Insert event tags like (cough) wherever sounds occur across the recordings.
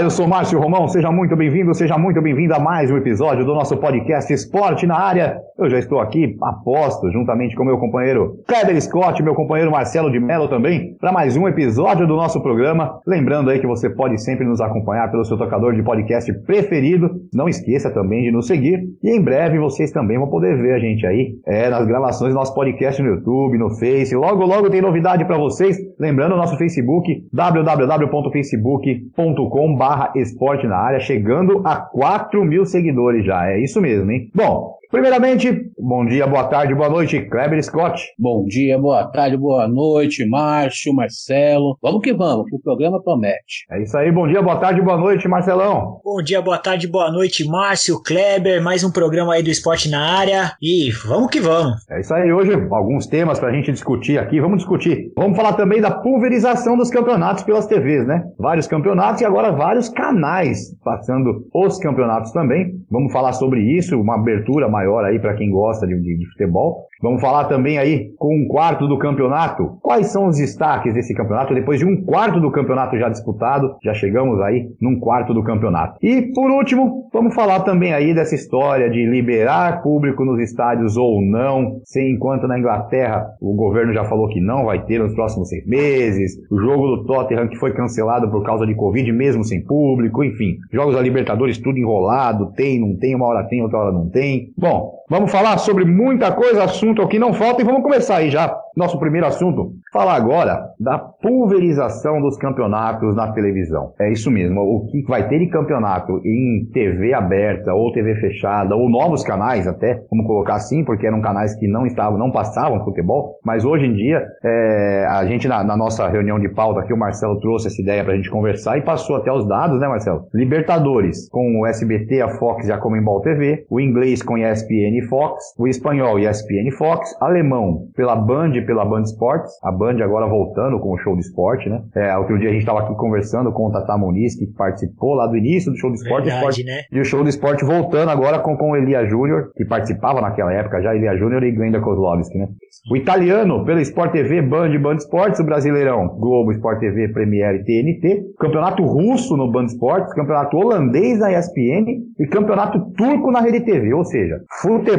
Eu sou Márcio Romão, seja muito bem-vindo, seja muito bem-vinda a mais um episódio do nosso podcast Esporte na Área. Eu já estou aqui, aposto, juntamente com meu companheiro Kleber Scott, meu companheiro Marcelo de Mello também, para mais um episódio do nosso programa. Lembrando aí que você pode sempre nos acompanhar pelo seu tocador de podcast preferido. Não esqueça também de nos seguir e em breve vocês também vão poder ver a gente aí é, nas gravações do nosso podcast no YouTube, no Face. Logo, logo tem novidade para vocês. Lembrando o nosso Facebook, www.facebook.com barra esporte na área, chegando a 4 mil seguidores já. É isso mesmo, hein? Bom, Primeiramente, bom dia, boa tarde, boa noite, Kleber Scott. Bom dia, boa tarde, boa noite, Márcio, Marcelo. Vamos que vamos, que o programa promete. É isso aí, bom dia, boa tarde, boa noite, Marcelão. Bom dia, boa tarde, boa noite, Márcio, Kleber, mais um programa aí do esporte na área e vamos que vamos. É isso aí, hoje alguns temas pra gente discutir aqui, vamos discutir. Vamos falar também da pulverização dos campeonatos pelas TVs, né? Vários campeonatos e agora vários canais passando os campeonatos também. Vamos falar sobre isso, uma abertura mais maior aí para quem gosta de, de, de, futebol. Vamos falar também aí com um quarto do campeonato. Quais são os destaques desse campeonato? Depois de um quarto do campeonato já disputado, já chegamos aí num quarto do campeonato. E por último, vamos falar também aí dessa história de liberar público nos estádios ou não, sem enquanto na Inglaterra o governo já falou que não vai ter nos próximos seis meses. O jogo do Tottenham que foi cancelado por causa de Covid, mesmo sem público, enfim. Jogos da Libertadores tudo enrolado, tem, não tem, uma hora tem, outra hora não tem. Bom, Bom, vamos falar sobre muita coisa, assunto aqui não falta, e vamos começar aí já. Nosso primeiro assunto, falar agora da pulverização dos campeonatos na televisão. É isso mesmo, o que vai ter de campeonato em TV aberta ou TV fechada, ou novos canais até, vamos colocar assim, porque eram canais que não estavam, não passavam futebol, mas hoje em dia, é, a gente na, na, nossa reunião de pauta aqui, o Marcelo trouxe essa ideia pra gente conversar e passou até os dados, né Marcelo? Libertadores, com o SBT, a Fox e a Comembol TV, o inglês com ESPN ESPN Fox, o espanhol ESPN Fox, alemão pela Band e pela Band Sports, a Band agora voltando com o show de esporte, né? É, outro dia a gente estava aqui conversando com o Tata Muniz, que participou lá do início do show do esporte, Verdade, esporte né? e o show do esporte voltando agora com, com o Elia Júnior, que participava naquela época já, Elia Júnior e Glenda Kozlovski, né? O italiano pela Sport TV, Band Band Sports, o brasileirão Globo, Sport TV, Premiere e TNT, campeonato russo no Band Sports, campeonato holandês na ESPN e campeonato turco na Rede TV, ou seja, futebol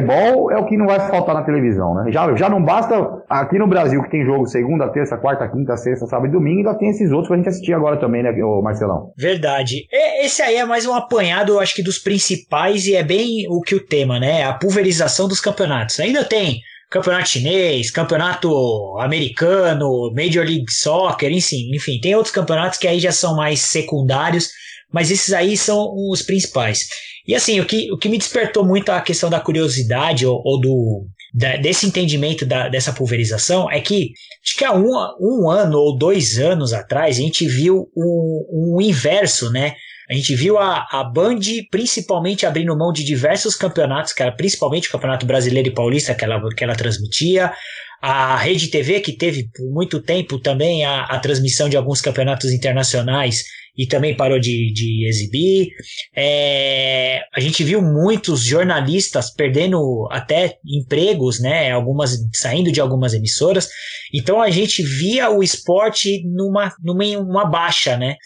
é o que não vai faltar na televisão, né? Já, já não basta aqui no Brasil que tem jogo segunda, terça, quarta, quinta, sexta, sábado e domingo, ainda tem esses outros pra gente assistir agora também, né, Marcelão? Verdade. Esse aí é mais um apanhado, eu acho que dos principais e é bem o que o tema, né? A pulverização dos campeonatos. Ainda tem campeonato chinês, campeonato americano, Major League Soccer, enfim, enfim, tem outros campeonatos que aí já são mais secundários, mas esses aí são os principais. E assim, o que, o que me despertou muito a questão da curiosidade ou, ou do, da, desse entendimento da, dessa pulverização é que acho que há um, um ano ou dois anos atrás a gente viu um, um inverso, né? A gente viu a, a Band principalmente abrindo mão de diversos campeonatos, que era principalmente o Campeonato Brasileiro e Paulista que ela, que ela transmitia. A Rede TV, que teve por muito tempo também a, a transmissão de alguns campeonatos internacionais e também parou de, de exibir. É, a gente viu muitos jornalistas perdendo até empregos, né? Algumas saindo de algumas emissoras. Então a gente via o esporte numa, numa uma baixa, né?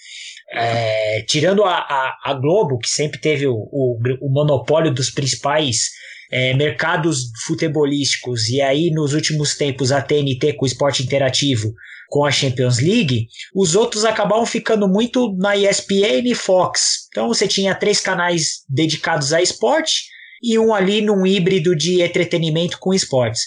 É, tirando a, a, a, Globo, que sempre teve o, o, o monopólio dos principais é, mercados futebolísticos, e aí nos últimos tempos a TNT com o esporte interativo com a Champions League, os outros acabavam ficando muito na ESPN e Fox. Então você tinha três canais dedicados a esporte e um ali num híbrido de entretenimento com esportes.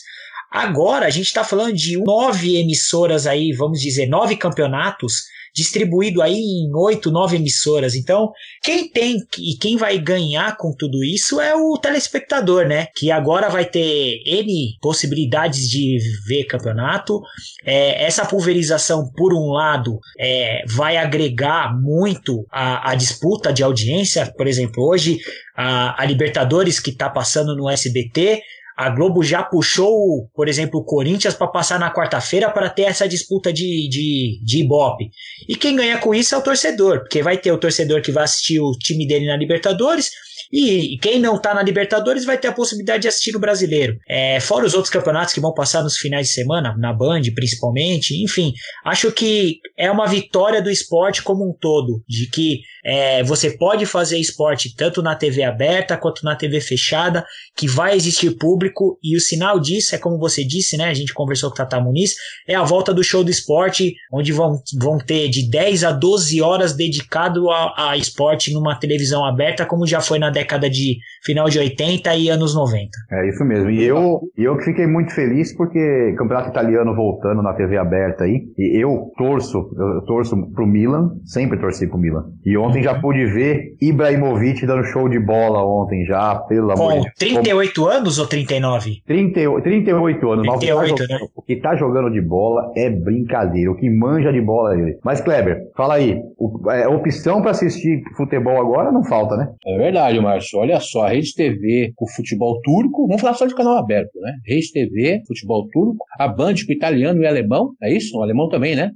Agora a gente está falando de nove emissoras aí, vamos dizer, nove campeonatos distribuído aí em oito, nove emissoras. Então, quem tem e quem vai ganhar com tudo isso é o telespectador, né? Que agora vai ter N possibilidades de ver campeonato. É, essa pulverização, por um lado, é, vai agregar muito a, a disputa de audiência. Por exemplo, hoje a, a Libertadores que está passando no SBT a Globo já puxou, por exemplo, o Corinthians para passar na quarta-feira para ter essa disputa de, de, de Ibope. E quem ganha com isso é o torcedor, porque vai ter o torcedor que vai assistir o time dele na Libertadores e quem não tá na Libertadores vai ter a possibilidade de assistir no brasileiro. É, fora os outros campeonatos que vão passar nos finais de semana, na Band principalmente, enfim. Acho que é uma vitória do esporte como um todo, de que é, você pode fazer esporte tanto na TV aberta quanto na TV fechada, que vai existir público, e o sinal disso é como você disse, né? A gente conversou com o Tata Muniz, é a volta do show do esporte, onde vão, vão ter de 10 a 12 horas dedicado a, a esporte numa televisão aberta, como já foi na década de final de 80 e anos 90. É isso mesmo. E eu, eu fiquei muito feliz porque campeonato italiano voltando na TV aberta aí, e eu torço, eu torço pro Milan, sempre torci pro Milan. E ontem já pude ver Ibrahimovic dando show de bola ontem já, pelo Com amor de 38 anos ou 39? 30, 38 anos. mas o que tá 38, jogando- né? O que tá jogando de bola é brincadeira. O que manja de bola é ele. Mas, Kleber, fala aí. O, é, opção pra assistir futebol agora não falta, né? É verdade, Márcio. Olha só, a Rede TV com o futebol turco, vamos falar só de canal aberto, né? Rede TV, futebol turco, a Band com o italiano e alemão, é isso? O alemão também, né?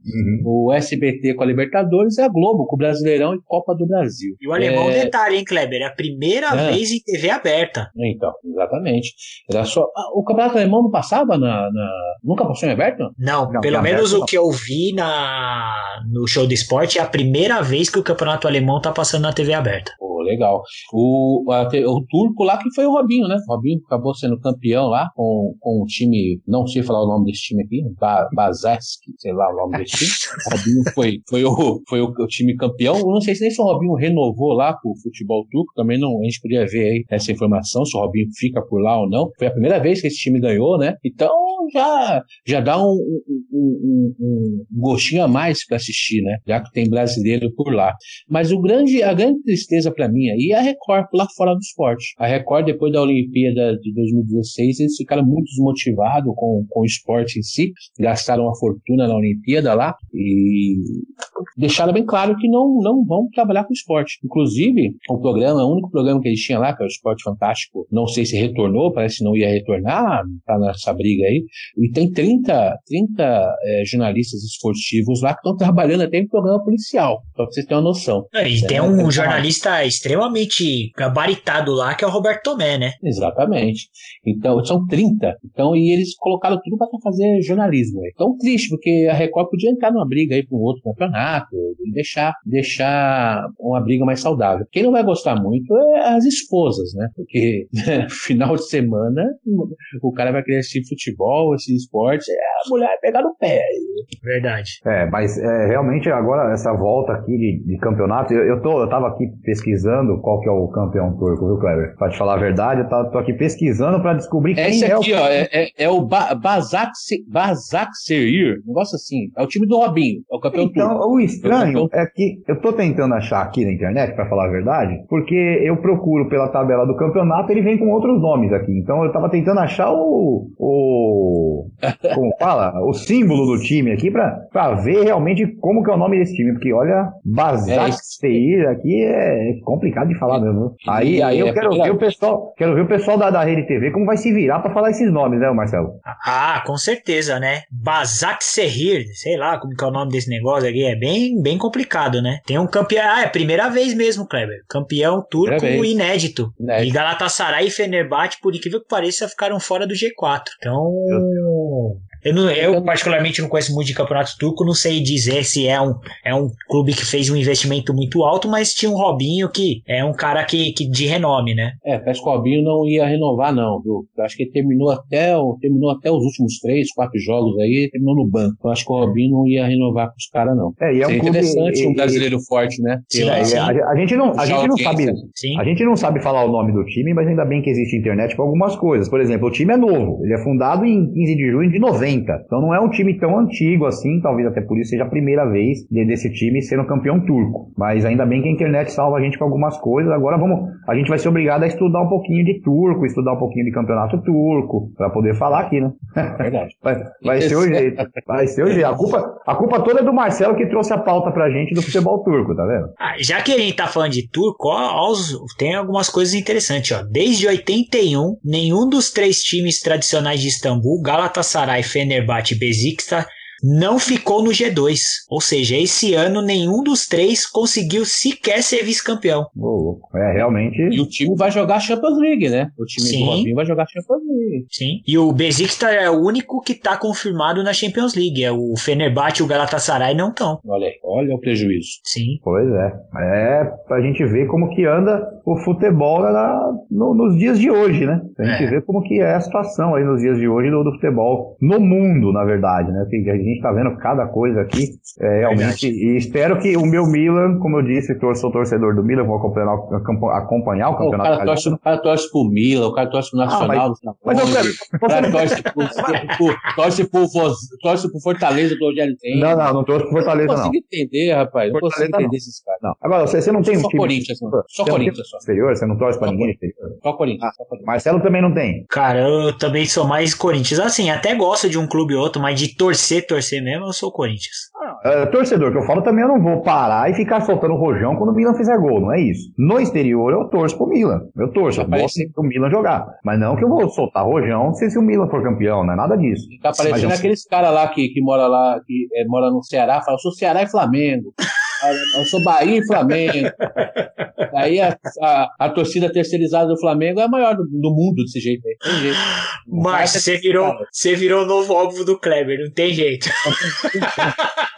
O SBT com a Libertadores e a Globo com o Brasileirão e Copa do Brasil. E o alemão, É, detalhe, hein, Kleber? É a primeira É. vez em TV aberta. Então, exatamente. Era só... Ah, o campeonato alemão não passava na, na- Nunca passou em aberto? Não, Não, pelo menos aberta o não. que eu vi na, no show do esporte é a primeira vez que o campeonato alemão tá passando na TV aberta. Pô, legal. O, o turco lá que foi o Robinho, né? O Robinho acabou sendo campeão lá com, com o time, não sei falar o nome desse time aqui, ba Bazesk, sei lá o nome desse time. O (laughs) Robinho foi, foi, o, foi o, o time campeão. Eu não sei se nem se o Robinho renovou lá com o futebol turco, também não, a gente podia ver aí essa informação, se o Robinho fica por lá ou não. Foi a primeira vez que esse time ganhou, né? Então já, já dá um, um, um- um- um gostinho a mais para assistir, né? Já que tem brasileiro por lá. Mas o grande, a grande tristeza para mim aí é a Record lá fora do esporte. A Record, depois da Olimpíada de 2016, eles ficaram muito desmotivados com, com o esporte em si, gastaram uma fortuna na Olimpíada lá e deixaram bem claro que não, não vão trabalhar com esporte. Inclusive, o programa, o único programa que eles tinham lá, que é o Esporte Fantástico, não sei se retornou, parece que não ia retornar, tá nessa briga aí. E tem 30, 30 eh, jornalistas esportivos lá que estão trabalhando até em programa policial, pra vocês terem uma noção. E É, tem tem um que jornalista extremamente gabaritado lá, que é o Roberto Tomé, né? Exatamente. Então, são 30. Então, e eles colocaram tudo para fazer jornalismo. É tão triste, porque a Record podia entrar numa briga aí para um outro campeonato e deixar, deixar uma briga mais saudável. Quem não vai gostar muito é as esposas, né? Porque (laughs) final de semana o cara vai querer assistir futebol, assistir esporte, é, a mulher vai pegar no pé. Verdade. É, mas é, realmente agora essa volta aqui de, de campeonato, eu, eu, tô, eu tava aqui pesquisando qual que é o campeão turco, viu, Kleber? Pra te falar a verdade, eu tá- tô aqui pesquisando pra descobrir quem É esse é aqui, o... ó, é, é, é o ba Bazak Se- Bazak Serir, um negócio assim. É o time do Robinho, é o campeão turco. Então, o estranho é que eu tô tentando achar aqui na internet, pra falar a verdade, porque eu procuro pela tabela do campeonato, ele vem com outros nomes aqui. Então eu tava tentando achar o. o (laughs) como fala? O símbolo do time aqui pra, pra ver realmente como que é o nome desse time. Porque olha, É, esse- Seir aqui é complicado de falar mesmo. Aí, aí eu É, quero é ver o pessoal, quero ver o pessoal da, da Rede TV como vai se virar pra falar esses nomes, né, Marcelo? Ah, com certeza, né? Bazak Serrir, sei lá como que é o nome desse negócio aqui, é bem, bem complicado, né? Tem um campeão, ah, é a primeira vez mesmo, Kleber. Campeão turco inédito. Inédito. E Galatasaray e Fenerbahçe, por incrível que pareça, ficaram fora do G4. Então, eu, não- eu particularmente não conheço muito de campeonato turco, não sei dizer se é um, é um clube que fez um investimento muito alto, mas tinha um Robinho que é um cara que, que de renome, né? É, parece que o Robinho não ia renovar, não, viu? Eu acho que ele terminou até, terminou até os últimos três, quatro jogos aí, terminou no banco. Eu acho que o Robinho não ia renovar com os caras, não. É, e é um clube. interessante e- um e- brasileiro forte, né? Sim, É, sim. a, a gente não, a gente não sabe. Sim. A gente não sabe falar o nome do time, mas ainda bem que existe internet para algumas coisas. Por exemplo, o time é novo, ele é fundado em 15 de junho de 90. 90. Então não é um time tão antigo assim, talvez até por isso seja a primeira vez desse time sendo campeão turco. Mas ainda bem que a internet salva a gente com algumas coisas. Agora vamos, a gente vai ser obrigado a estudar um pouquinho de turco, estudar um pouquinho de campeonato turco, para poder falar aqui, né? Verdade. (laughs) vai, vai ser o jeito. Vai ser o jeito. A culpa, a culpa toda é do Marcelo que trouxe a pauta pra gente do futebol turco, tá vendo? Ah, já que a gente tá falando de turco, ó, ó, tem algumas coisas interessantes, ó. Desde 81, nenhum dos três times tradicionais de Istambul, Galatasaray, Fenerbahçe e Besiktas, não ficou no G2. Ou seja, esse ano nenhum dos três conseguiu sequer ser vice-campeão. Oh, é, realmente. E o time vai jogar Champions League, né? O time Sim. do Robinho vai jogar Champions League. Sim. E o Besiktas é o único que está confirmado na Champions League. É o Fenerbahçe e o Galatasaray não estão. Olha aí, olha o prejuízo. Sim. Pois é. É pra gente ver como que anda o futebol na, no, nos dias de hoje, né? Pra gente é. ver como que é a situação aí nos dias de hoje do, do futebol no mundo, na verdade, né? Porque a gente está vendo cada coisa aqui, é, realmente. E espero que o meu Milan, como eu disse, eu sou torcedor do Milan, vou acompanhar, acompanhar o campeonato. O cara, torce, o cara torce pro Milan, o cara torce pro Nacional. Ah, mas, mas eu quero. O cara torce pro, pro, torce, pro, torce pro Fortaleza do Rogério tem. Não, não, não torce pro Fortaleza, não. Não consigo entender, rapaz. Não consigo entender não. esses caras. Não. Agora, você, você não tem só um time. Corinthians, só Corinthians. Só Exterior, você não torce pra ninguém exterior? Só Corinthians, ah, só Corinthians. Marcelo também não tem. Cara, eu também sou mais Corinthians. Assim, até gosto de um clube ou outro, mas de torcer, torcer mesmo, eu sou Corinthians. Uh, torcedor que eu falo também, eu não vou parar e ficar soltando rojão quando o Milan fizer gol, não é isso. No exterior eu torço pro Milan. Eu torço, eu gosto do Milan jogar. Mas não que eu vou soltar rojão se, se o Milan for campeão, não é nada disso. Tá parecendo aqueles caras lá que, que mora lá, que é, mora no Ceará, fala, sou Ceará e Flamengo. Eu sou Bahia e Flamengo. Aí a, a, a, torcida terceirizada do Flamengo é a maior do, do mundo desse jeito aí. Tem jeito. Mas você virou, você virou o novo óbvio do Kleber, não tem jeito.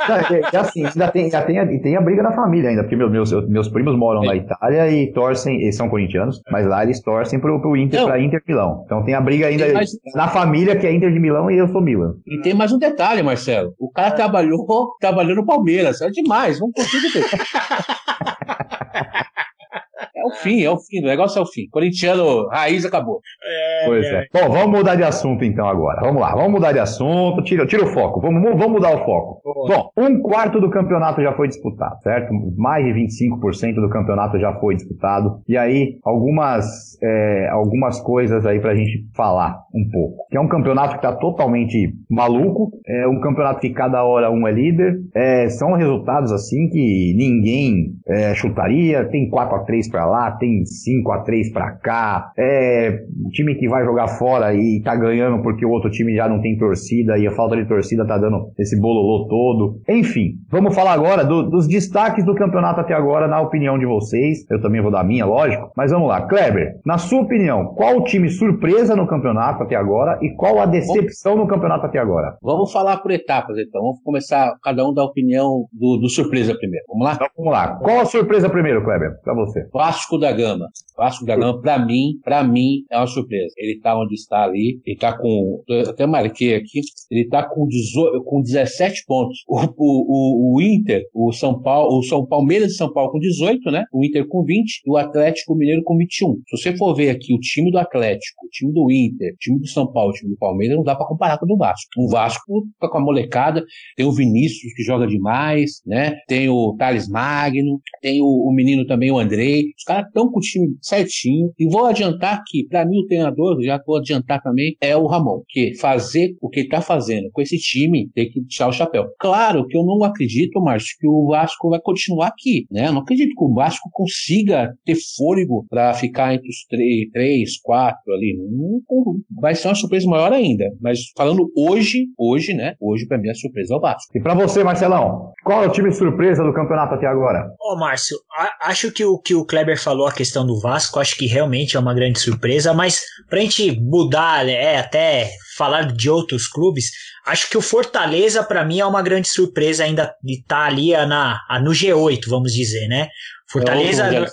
é, é, assim, ainda tem, ainda tem, a, tem a briga da família ainda, porque meus, meus, meus primos moram é. na Itália e torcem, eles são corintianos, mas lá eles torcem pro, pro Inter, não. pra Inter Milão. Então tem a briga ainda mais... na família que é Inter de Milão e eu sou Milan. E tem mais um detalhe, Marcelo. O cara trabalhou, trabalhou no Palmeiras. É demais, vamos conseguir ter. É o fim, é o fim. O negócio é o fim. Corintiano, raiz acabou. É, pois é. Bom, vamos mudar de assunto então agora. Vamos lá, vamos mudar de assunto. Tira, tira o foco. Vamos, vamos mudar o foco. Bom, um quarto do campeonato já foi disputado, certo? Mais de 25% do campeonato já foi disputado. E aí, algumas, é, algumas coisas aí pra gente falar um pouco. Que é um campeonato que tá totalmente maluco. É um campeonato que cada hora um é líder. É, são resultados assim que ninguém é, chutaria. Tem 4 a 3 para lá lá, tem 5 a 3 para cá, é time que vai jogar fora e tá ganhando porque o outro time já não tem torcida e a falta de torcida tá dando esse bololô todo. Enfim, vamos falar agora do, dos destaques do campeonato até agora, na opinião de vocês. Eu também vou dar a minha, lógico. Mas vamos lá, Kleber, na sua opinião, qual o time surpresa no campeonato até agora e qual a decepção no campeonato até agora? Vamos falar por etapas então. Vamos começar, cada um da opinião do, do surpresa primeiro. Vamos lá? Então vamos lá. Qual a surpresa primeiro, Kleber? Pra você. Vasco da Gama. Vasco da Gama, para mim, para mim, é uma surpresa. Ele tá onde está ali, ele tá com, até marquei aqui, ele tá com, 18, com 17 pontos. O, o, o, Inter, o São Paulo, o São Palmeiras de São Paulo com 18, né? O Inter com 20 e o Atlético Mineiro com 21. Se você for ver aqui o time do Atlético, o time do Inter, o time do São Paulo, o time do Palmeiras, não dá para comparar com o do Vasco. O Vasco tá com a molecada, tem o Vinícius que joga demais, né? Tem o Thales Magno, tem o, o menino também, o Andrei. Os caras estão com o time certinho. E vou adiantar que, para mim, o treinador, já vou adiantar também, é o Ramon. Que fazer o que ele está fazendo com esse time tem que deixar o chapéu. Claro que eu não acredito, Márcio, que o Vasco vai continuar aqui. Né? Eu não acredito que o Vasco consiga ter fôlego para ficar entre os três, três quatro ali. vai ser uma surpresa maior ainda. Mas falando hoje, hoje, né? Hoje, para mim, a surpresa é o Vasco. E para você, Marcelão, qual é o time surpresa do campeonato até agora? Ô, Márcio, acho que o que o Kleber falou a questão do Vasco, acho que realmente é uma grande surpresa, mas pra gente mudar, é, até falar de outros clubes, acho que o Fortaleza para mim é uma grande surpresa ainda de estar tá ali na, no G8, vamos dizer, né? Fortaleza. É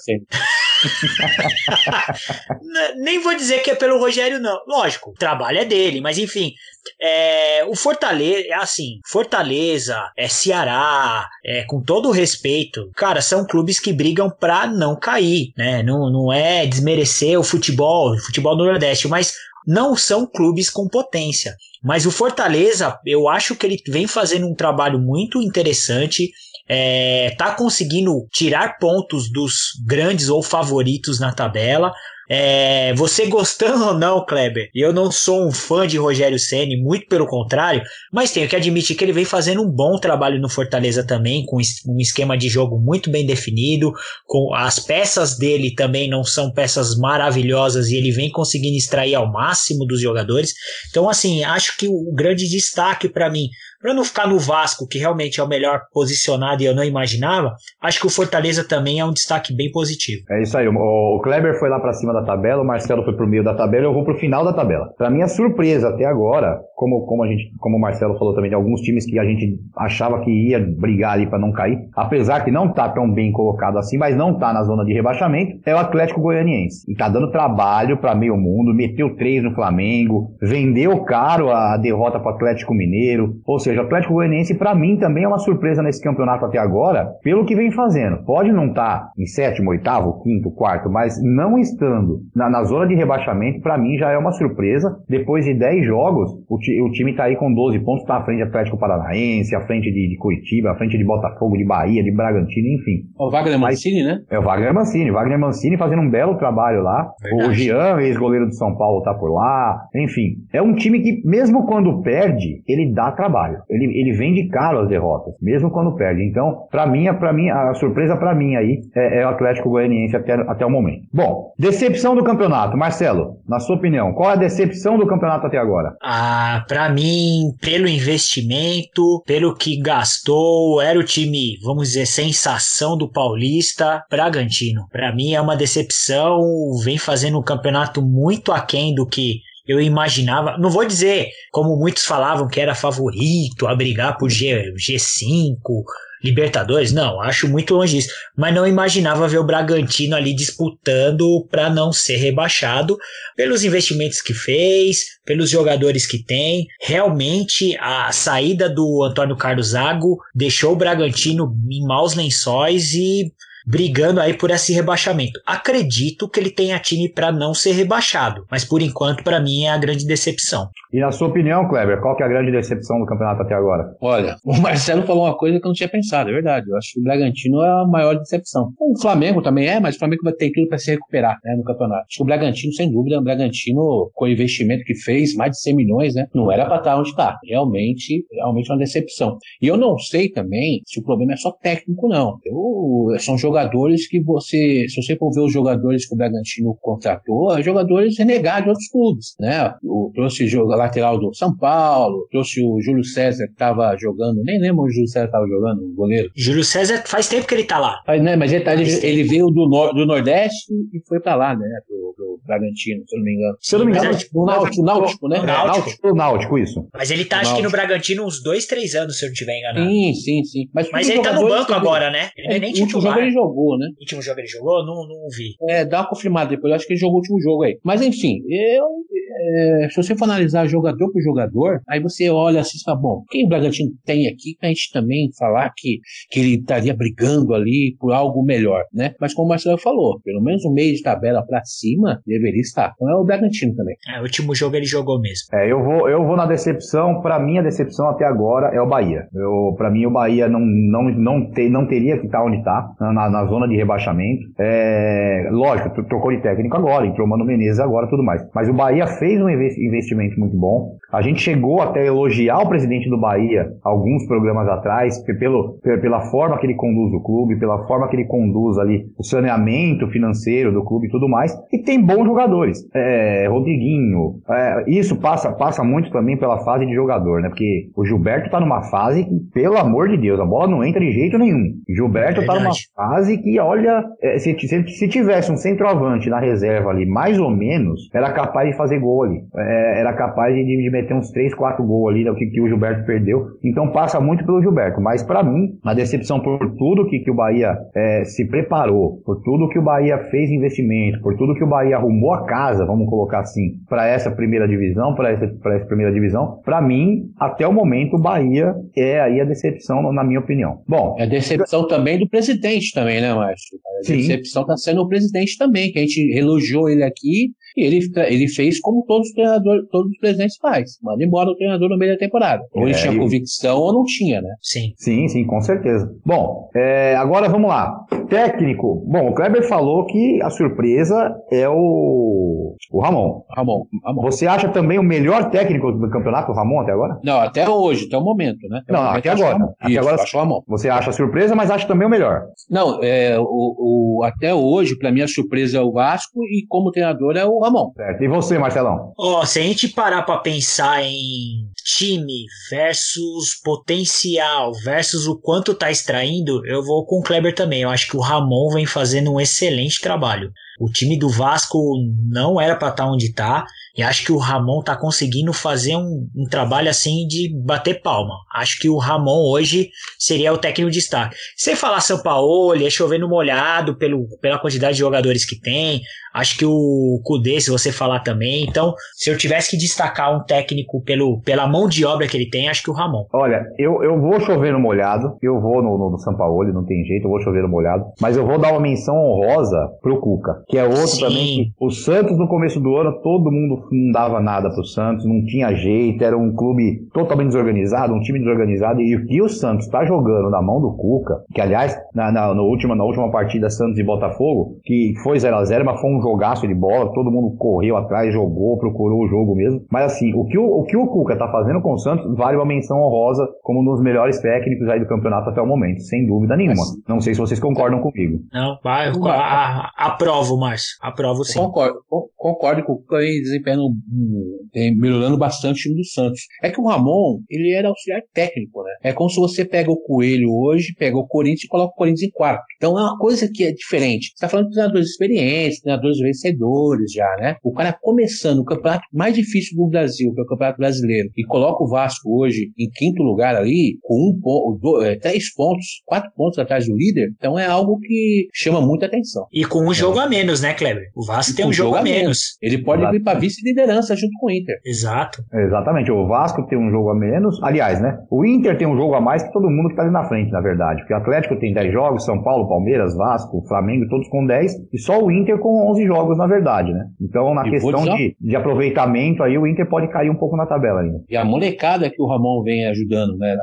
(laughs) Nem vou dizer que é pelo Rogério, não. Lógico, o trabalho é dele, mas enfim. É, o Fortaleza, é assim, Fortaleza, é Ceará, é, com todo o respeito, cara, são clubes que brigam pra não cair, né? Não, não é desmerecer o futebol, o futebol do Nordeste, mas não são clubes com potência. Mas o Fortaleza, eu acho que ele vem fazendo um trabalho muito interessante. É, tá conseguindo tirar pontos dos grandes ou favoritos na tabela. É, você gostando (laughs) ou não, Kleber, eu não sou um fã de Rogério Ceni, muito pelo contrário, mas tenho que admitir que ele vem fazendo um bom trabalho no Fortaleza também, com um esquema de jogo muito bem definido, com as peças dele também não são peças maravilhosas e ele vem conseguindo extrair ao máximo dos jogadores. Então, assim, acho que o grande destaque para mim para não ficar no Vasco, que realmente é o melhor posicionado e eu não imaginava, acho que o Fortaleza também é um destaque bem positivo. É isso aí. O Kleber foi lá para cima da tabela, o Marcelo foi para o meio da tabela, eu vou para o final da tabela. Para minha surpresa até agora, como, como, a gente, como o Marcelo falou também, de alguns times que a gente achava que ia brigar ali para não cair, apesar que não tá tão bem colocado assim, mas não tá na zona de rebaixamento, é o Atlético Goianiense. E tá dando trabalho para meio mundo, meteu três no Flamengo, vendeu caro a derrota para o Atlético Mineiro, ou seja, seja, o Atlético Goianiense, para mim, também é uma surpresa nesse campeonato até agora, pelo que vem fazendo. Pode não estar tá em sétimo, oitavo, quinto, quarto, mas não estando na, na zona de rebaixamento, para mim já é uma surpresa. Depois de 10 jogos, o, o time está aí com 12 pontos, está à frente do Atlético Paranaense, à frente de, de, Curitiba, à frente de Botafogo, de Bahia, de Bragantino, enfim. O Wagner Mancini, né? É o Wagner Mancini. Wagner Mancini fazendo um belo trabalho lá. Verdade. O Jean, ex-goleiro do São Paulo, tá por lá. Enfim, é um time que, mesmo quando perde, ele dá trabalho ele, ele vende caro as derrotas, mesmo quando perde. Então, para mim, para mim, a surpresa para mim aí é, é, o Atlético Goianiense até, até o momento. Bom, decepção do campeonato, Marcelo, na sua opinião, qual é a decepção do campeonato até agora? Ah, para mim, pelo investimento, pelo que gastou, era o time, vamos dizer, sensação do Paulista, Bragantino. Para mim é uma decepção, vem fazendo um campeonato muito aquém do que eu imaginava, não vou dizer como muitos falavam que era favorito a brigar por G, G5, Libertadores, não, acho muito longe disso, mas não imaginava ver o Bragantino ali disputando para não ser rebaixado pelos investimentos que fez, pelos jogadores que tem. Realmente a saída do Antônio Carlos Zago deixou o Bragantino em maus lençóis e brigando aí por esse rebaixamento. Acredito que ele tenha time para não ser rebaixado, mas por enquanto para mim é a grande decepção. E na sua opinião, Kleber, qual que é a grande decepção do campeonato até agora? Olha, (laughs) o Marcelo falou uma coisa que eu não tinha pensado, é verdade. Eu acho que o Bragantino é a maior decepção. O Flamengo também é, mas o Flamengo vai ter tudo para se recuperar né, no campeonato. Acho que o Bragantino, sem dúvida, o Bragantino, com o investimento que fez, mais de 100 milhões, né? Não era para estar onde está. Realmente, realmente uma decepção. E eu não sei também se o problema é só técnico, não. Eu, são jogadores jogadores que você, se você for ver os jogadores que o Bragantino contratou, é jogadores renegados de outros clubes, né? O, trouxe o lateral do São Paulo, trouxe o Júlio César que estava jogando, nem lembro onde o Júlio César estava jogando, o goleiro. Júlio César faz tempo que ele tá lá. Mas, né, mas ele, tá, ele, ele, veio do, nor, do Nordeste e foi para lá, né? Pro, pro, Bragantino, se eu não me engano. Se eu não me engano, é, o Náutico, Náutico, né? Náutico. O Náutico, isso. Mas ele tá, acho que no Bragantino uns dois, três anos, se eu não estiver enganado. Sim, sim, sim. Mas, mas ele tá no banco agora, né? Ele é, nem titular. Jogou, né? O último jogo ele jogou? Não, não vi. É, dá uma confirmada depois. Acho que ele jogou o último jogo aí. Mas enfim, eu é, se você for analisar jogador por jogador, aí você olha assim e fala, bom, quem o Bragantino tem aqui pra gente também falar que, que ele estaria brigando ali por algo melhor, né? Mas como o Marcelo falou, pelo menos um meio de tabela pra cima deveria estar. Então é o Bragantino também. É, o último jogo ele jogou mesmo. É, eu vou, eu vou na decepção, pra mim a decepção até agora é o Bahia. Eu, pra mim o Bahia não, não, não, te, não teria que estar tá onde tá, na, na zona de rebaixamento. É, lógico, trocou de técnico agora, entrou Mano Menezes agora, tudo mais. Mas o Bahia fez um investimento muito bom. A gente chegou até elogiar o presidente do Bahia alguns programas atrás, pelo, pela forma que ele conduz o clube, pela forma que ele conduz ali o saneamento financeiro do clube e tudo mais. E tem bons jogadores. É, Rodriguinho. É, isso passa, passa muito também pela fase de jogador, né? Porque o Gilberto tá numa fase que, pelo amor de Deus, a bola não entra de jeito nenhum. Gilberto é tá numa fase que, olha, é, se, se, se tivesse um centroavante na reserva ali, mais ou menos, era capaz de fazer gol gol ali. É, era capaz de, de, meter uns 3, 4 gols ali, né, que, que o Gilberto perdeu. Então passa muito pelo Gilberto. Mas para mim, a decepção por tudo que, que o Bahia é, se preparou, por tudo que o Bahia fez investimento, por tudo que o Bahia arrumou a casa, vamos colocar assim, para essa primeira divisão, para essa, essa primeira divisão, para mim, até o momento, o Bahia é aí a decepção, na minha opinião. Bom. É a decepção também do presidente também, né, Márcio? A Sim. decepção está sendo o presidente também, que a gente elogiou ele aqui E ele, ele fez como todos os treinadores, todos os presidentes faz. Manda embora o treinador no meio da temporada. Ou ele é, tinha convicção ou não tinha, né? Sim. Sim, sim, com certeza. Bom, é, agora vamos lá. Técnico. Bom, o Kleber falou que a surpresa é o, o Ramon. Ramon. Ramon. Você acha também o melhor técnico do campeonato, o Ramon, até agora? Não, até hoje, até o momento, né? Até não, momento até agora. Até Isso, agora acho o Ramon. Você acha a surpresa, mas acha também o melhor. Não, é, o, o até hoje, para mim, a surpresa é o Vasco e como treinador é o Ramon. Certo. E você, Marcelão? Ó, oh, se a gente parar para pensar em time versus potencial versus o quanto tá extraindo, eu vou com o Kleber também. Eu acho que o Ramon vem fazendo um excelente trabalho. O time do Vasco não era para estar tá onde está. E acho que o Ramon tá conseguindo fazer um, um, trabalho assim de bater palma. Acho que o Ramon hoje seria o técnico de destaque. Sem falar São Paulo, é chover no molhado pelo, pela quantidade de jogadores que tem. Acho que o Kudê, se você falar também. Então, se eu tivesse que destacar um técnico pelo, pela mão de obra que ele tem, acho que o Ramon. Olha, eu, eu vou chover no molhado. Eu vou no, no, no São Paulo, não tem jeito, eu vou chover no molhado. Mas eu vou dar uma menção honrosa pro Cuca, que é outro Sim. também. Que o Santos, no começo do ano, todo mundo não dava nada pro Santos, não tinha jeito, era um clube totalmente desorganizado, um time desorganizado. E o que o Santos tá jogando na mão do Cuca, que aliás, na, na, na última, na última partida Santos e Botafogo, que foi 0 a 0 mas foi um jogaço de bola, todo mundo correu atrás, jogou, procurou o jogo mesmo. Mas assim, o que o, o, que o Cuca tá fazendo com o Santos vale uma menção honrosa como um dos melhores técnicos aí do campeonato até o momento, sem dúvida nenhuma. Mas... Não sei se vocês concordam comigo. Não, vai, aprovo, Márcio. Aprovo sim. Concordo, concordo com o Cuca desempenho melhorando bastante o time do Santos. É que o Ramon, ele era auxiliar técnico, né? É como se você pega o Coelho hoje, pega o Corinthians e coloca o Corinthians em quarto. Então é uma coisa que é diferente. Você tá falando de treinadores experientes, treinadores vencedores já, né? O cara começando o campeonato mais difícil do Brasil, que é o Campeonato Brasileiro, e coloca o Vasco hoje em quinto lugar ali, com um ponto, é, três pontos, quatro pontos atrás do líder, então é algo que chama muita atenção. E com um jogo a menos, né, Kleber? O Vasco e tem um jogo, jogo a menos. menos. Ele pode vir para vice-liderança junto com o Inter. Exato. Exatamente. O Vasco tem um jogo a menos. Aliás, né? O Inter tem um jogo a mais que todo mundo que tá ali na frente, na verdade. Porque o Atlético tem 10 jogos, São Paulo, Palmeiras, Vasco, Flamengo, todos com 10. E só o Inter com 11 jogos, na verdade, né? Então, na e questão de, de aproveitamento aí, o Inter pode cair um pouco na tabela ainda. E a molecada que o Ramon vem ajudando, né?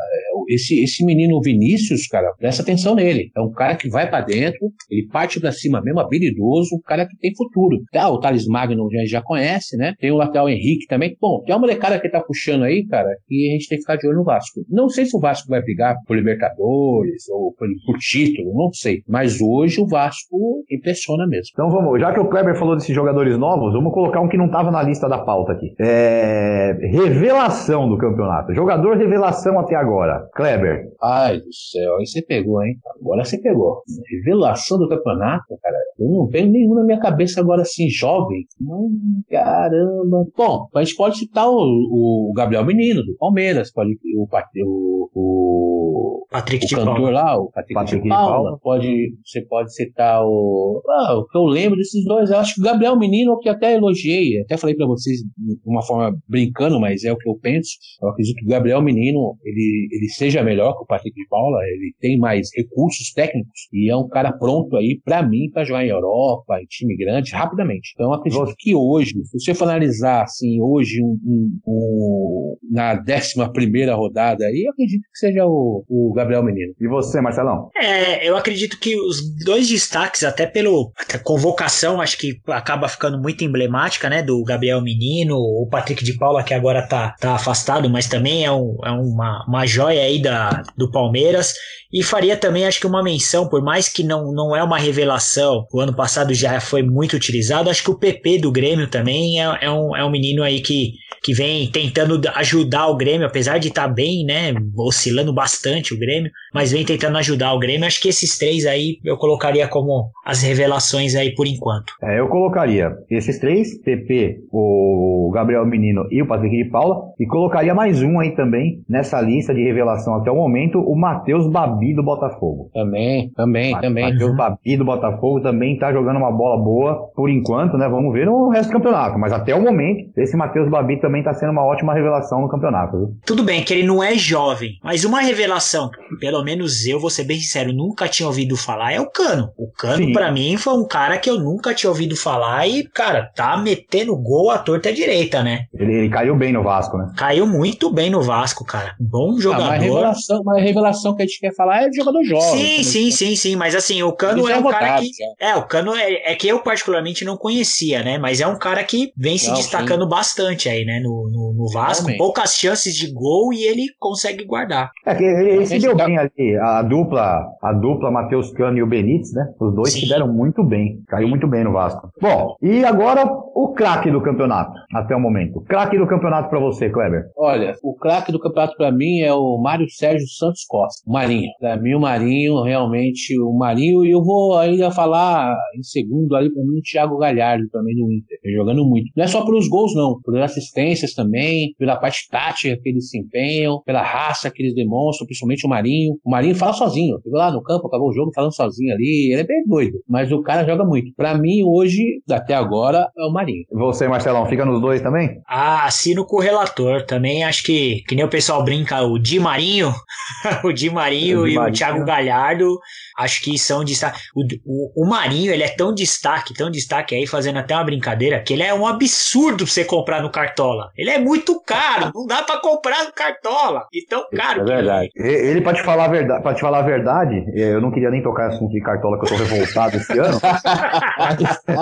Esse, esse menino Vinícius, cara, presta atenção nele. É um cara que vai para dentro, ele parte para cima mesmo, habilidoso, um cara que tem futuro. Tá, o Thales Magno a gente já conhece, né? Tem o lateral Henrique também. Bom, tem uma molecada que tá puxando aí, cara, e a gente tem que ficar de olho no Vasco. Não sei se o Vasco vai brigar por Libertadores ou por, por título, não sei. Mas hoje o Vasco impressiona mesmo. Então vamos, já que o Kleber falou desses jogadores novos, vamos colocar um que não tava na lista da pauta aqui. É... Revelação do campeonato. Jogador revelação até agora. Kleber. Ai do céu, aí você pegou, hein? Agora você pegou. Revelação do campeonato, cara. Eu não tenho nenhum na minha cabeça agora assim, jovem. Hum, caramba. Bom, a gente pode citar o, o Gabriel Menino, do Palmeiras, pode o, o, o, Patrick o cantor Paula. lá, o Patrick, Patrick de Paula. Paula. Pode, você pode citar o. Ah, o que eu lembro desses dois, eu acho que o Gabriel Menino, que até elogiei, até falei para vocês de uma forma brincando, mas é o que eu penso. Eu acredito que o Gabriel Menino ele, ele seja melhor que o Patrick de Paula, ele tem mais recursos técnicos e é um cara pronto aí para mim para jogar em Europa, em time grande, rapidamente. Então eu acredito que hoje, se você for analisar assim, hoje um, um, um, na décima primeira rodada aí, eu acredito que seja o, o Gabriel Menino. E você, Marcelão? É, eu acredito que os dois destaques, até pelo convocação, acho que acaba ficando muito emblemática, né? Do Gabriel Menino, o Patrick de Paula, que agora tá, tá afastado, mas também é, um, é uma, uma joia aí da, do Palmeiras. E faria também, acho que uma menção, por mais que não, não é uma revelação, o ano passado já foi muito utilizado, acho que o PP do Grêmio também é, é, um, é um menino aí que, que vem tentando ajudar o Grêmio, apesar de estar tá bem, né, oscilando bastante o Grêmio, mas vem tentando ajudar o Grêmio. Acho que esses três aí eu colocaria como as revelações aí por enquanto. É, eu colocaria esses três, PP, o Gabriel Menino e o Patrick de Paula, e colocaria mais um aí também nessa lista de revelação revelação até o momento, o Matheus Babi do Botafogo. Também, também, Ma- também. Matheus Babi do Botafogo também tá jogando uma bola boa por enquanto, né? Vamos ver no resto do campeonato. Mas até o momento, esse Matheus Babi também tá sendo uma ótima revelação no campeonato, viu? Tudo bem que ele não é jovem, mas uma revelação, pelo menos eu vou ser bem sincero, nunca tinha ouvido falar, é o Cano. O Cano, pra mim, foi um cara que eu nunca tinha ouvido falar e, cara, tá metendo gol à torta à direita, né? Ele, ele caiu bem no Vasco, né? Caiu muito bem no Vasco, cara. Bom Ah, jogador. mas, revelação, mas a revelação que a gente quer falar é de jogador jovem. sim, sim, sim, sim, mas assim, o Cano é são um cara votados, que. É, o Cano é, é que eu particularmente não conhecia, né? Mas é um cara que vem se Não, destacando bastante aí, né? No, no, no Vasco. Realmente. Poucas chances de gol e ele consegue guardar. É que ele, ele se Esse deu tá- bem ali, a dupla, a dupla Matheus Cano e o Benítez, né? Os dois Sim. se deram muito bem, caiu muito bem no Vasco. Bom, e agora o craque do campeonato, até o momento. Craque do campeonato pra você, Kleber. Olha, o craque do campeonato pra mim é o Mário Sérgio Santos Costa, o Marinho. Pra mim, o Marinho, realmente, o Marinho, e eu vou ainda falar em segundo ali, pra mim, o Thiago Galhardo também no Inter, jogando muito. Não é só pelos gols, não, pelas assistências também, pela parte tática que eles se empenham, pela raça que eles demonstram, principalmente o Marinho. O Marinho fala sozinho, ficou lá no campo, acabou o jogo falando sozinho ali, ele é bem doido, mas o cara joga muito. Pra mim, hoje, até agora, é o Marinho. Você, Marcelão, fica nos dois também? Ah, assino com o relator. Também acho que, que nem o pessoal brinca, o Di Marinho, (laughs) o Di Marinho O Di e o Marinho. Thiago Galhardo, acho que são destaque. O, o, o Marinho, ele é tão destaque, tão destaque aí, fazendo até uma brincadeira, que ele é um absurdo pra você comprar no Cartola. Ele é muito caro, não dá pra comprar no Cartola. E tão caro É que ele verdade. E- Ele, pra te falar a verdade, pra te falar a verdade, eu não queria nem tocar assunto de cartola que eu tô revoltado esse ano, (laughs)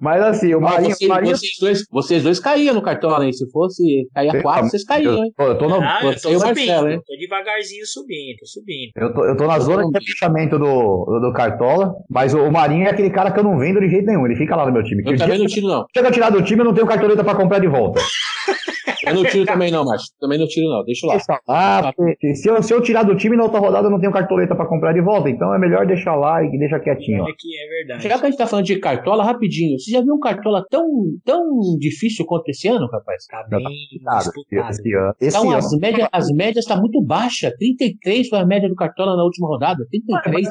mas assim, o Marinho, vocês, Marinho vocês dois, vocês dois caíam no cartola, hein? Se fosse cair a quatro, vocês caíam, hein? eu, eu tô no, Ah, eu tô Você subindo, Marcelo, hein? tô devagarzinho subindo, tô subindo. Eu tô, eu tô na zona de rebaixamento do, do, Cartola, mas o, o Marinho é aquele cara que eu não vendo de jeito nenhum, ele fica lá no meu time. Eu também não tiro, não. Chega a tirar do time, eu não tenho cartoleta pra comprar de volta. (laughs) Eu não tiro também, não, Márcio. Também não tiro, não. Deixa lá. Deixa lá, porque se eu, se eu tirar do time na outra rodada, eu não tenho cartoleta pra comprar de volta. Então é melhor deixar lá e deixa quietinho. ó. Olha que é verdade. Já que a gente tá falando de cartola, rapidinho. Você já viu um cartola tão, tão difícil quanto esse ano, rapaz? Tá bem tá Nada, disputado. Esse ano. Esse Então, ano. as médias, as médias tá muito baixa. 33 foi a média do cartola na última rodada. 33.